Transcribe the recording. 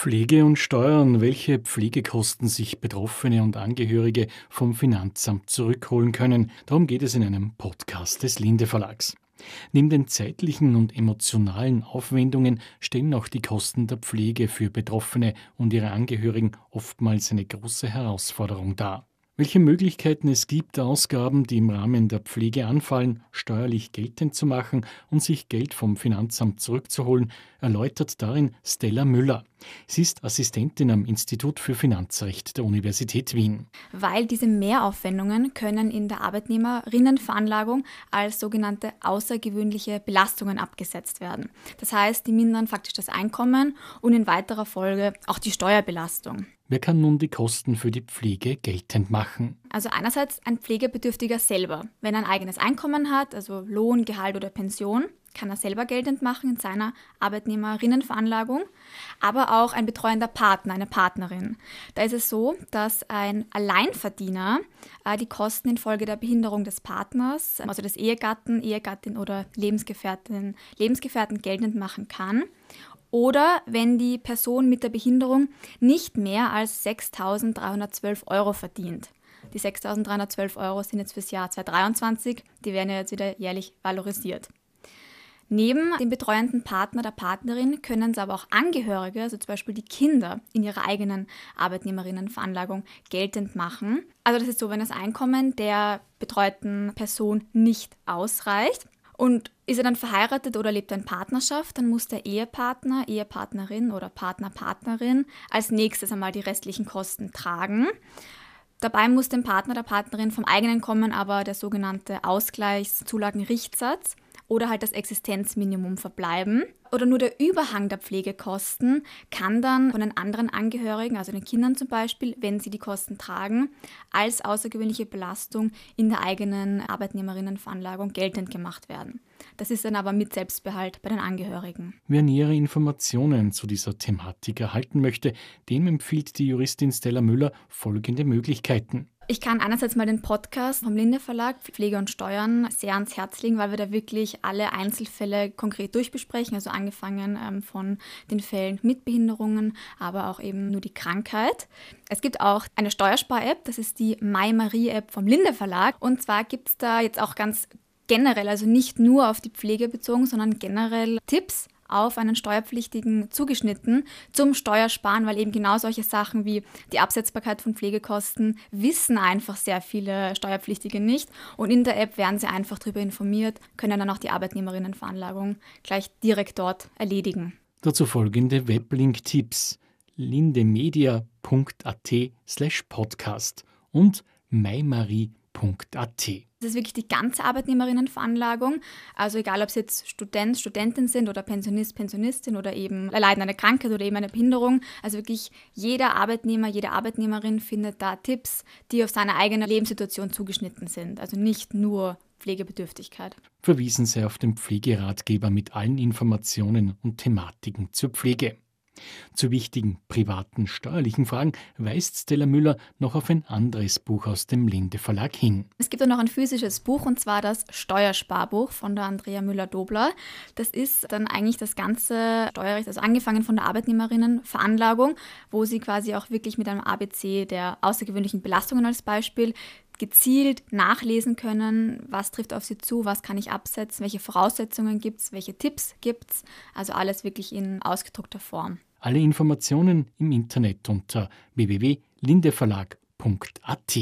Pflege und Steuern, welche Pflegekosten sich Betroffene und Angehörige vom Finanzamt zurückholen können. Darum geht es in einem Podcast des Linde Verlags. Neben den zeitlichen und emotionalen Aufwendungen stellen auch die Kosten der Pflege für Betroffene und ihre Angehörigen oftmals eine große Herausforderung dar. Welche Möglichkeiten es gibt, Ausgaben, die im Rahmen der Pflege anfallen, steuerlich geltend zu machen und sich Geld vom Finanzamt zurückzuholen, erläutert darin Stella Müller. Sie ist Assistentin am Institut für Finanzrecht der Universität Wien. Weil diese Mehraufwendungen können in der Arbeitnehmerinnenveranlagung als sogenannte außergewöhnliche Belastungen abgesetzt werden. Das heißt, die mindern faktisch das Einkommen und in weiterer Folge auch die Steuerbelastung. Wer kann nun die Kosten für die Pflege geltend machen? Also einerseits ein Pflegebedürftiger selber. Wenn er ein eigenes Einkommen hat, also Lohn, Gehalt oder Pension, kann er selber geltend machen in seiner Arbeitnehmerinnenveranlagung, aber auch ein betreuender Partner, eine Partnerin. Da ist es so, dass ein Alleinverdiener äh, die Kosten infolge der Behinderung des Partners, also des Ehegatten, Ehegattin oder Lebensgefährtin, Lebensgefährten geltend machen kann oder wenn die Person mit der Behinderung nicht mehr als 6.312 Euro verdient. Die 6.312 Euro sind jetzt fürs Jahr 2023, die werden ja jetzt wieder jährlich valorisiert. Neben dem betreuenden Partner der Partnerin können es aber auch Angehörige, also zum Beispiel die Kinder, in ihrer eigenen Arbeitnehmerinnenveranlagung geltend machen. Also das ist so, wenn das Einkommen der betreuten Person nicht ausreicht, und ist er dann verheiratet oder lebt er in Partnerschaft, dann muss der Ehepartner, Ehepartnerin oder Partner, Partnerin als nächstes einmal die restlichen Kosten tragen. Dabei muss dem Partner, der Partnerin vom eigenen Kommen aber der sogenannte Ausgleichszulagenrichtsatz oder halt das Existenzminimum verbleiben. Oder nur der Überhang der Pflegekosten kann dann von den anderen Angehörigen, also den Kindern zum Beispiel, wenn sie die Kosten tragen, als außergewöhnliche Belastung in der eigenen Arbeitnehmerinnenveranlagung geltend gemacht werden. Das ist dann aber mit Selbstbehalt bei den Angehörigen. Wer nähere Informationen zu dieser Thematik erhalten möchte, dem empfiehlt die Juristin Stella Müller folgende Möglichkeiten. Ich kann einerseits mal den Podcast vom Linde Verlag Pflege und Steuern sehr ans Herz legen, weil wir da wirklich alle Einzelfälle konkret durchbesprechen, also angefangen ähm, von den Fällen mit Behinderungen, aber auch eben nur die Krankheit. Es gibt auch eine Steuerspar-App, das ist die MyMarie-App vom Linde Verlag. Und zwar gibt es da jetzt auch ganz generell, also nicht nur auf die Pflege bezogen, sondern generell Tipps auf einen Steuerpflichtigen zugeschnitten zum Steuersparen, weil eben genau solche Sachen wie die Absetzbarkeit von Pflegekosten wissen einfach sehr viele Steuerpflichtige nicht. Und in der App werden sie einfach darüber informiert, können dann auch die Arbeitnehmerinnenveranlagung gleich direkt dort erledigen. Dazu folgende Weblink-Tipps lindemedia.at slash podcast und mymarie.at. Das ist wirklich die ganze Arbeitnehmerinnenveranlagung. Also egal, ob sie jetzt Student, Studentin sind oder Pensionist, Pensionistin oder eben leiden eine Krankheit oder eben eine Behinderung. Also wirklich jeder Arbeitnehmer, jede Arbeitnehmerin findet da Tipps, die auf seine eigene Lebenssituation zugeschnitten sind. Also nicht nur Pflegebedürftigkeit. Verwiesen Sie auf den Pflegeratgeber mit allen Informationen und Thematiken zur Pflege. Zu wichtigen privaten steuerlichen Fragen weist Stella Müller noch auf ein anderes Buch aus dem Linde Verlag hin. Es gibt auch noch ein physisches Buch und zwar das Steuersparbuch von der Andrea Müller-Dobler. Das ist dann eigentlich das ganze Steuerrecht, also angefangen von der Arbeitnehmerinnenveranlagung, wo sie quasi auch wirklich mit einem ABC der außergewöhnlichen Belastungen als Beispiel gezielt nachlesen können, was trifft auf sie zu, was kann ich absetzen, welche Voraussetzungen gibt es, welche Tipps gibt es. Also alles wirklich in ausgedruckter Form. Alle Informationen im Internet unter www.lindeverlag.at.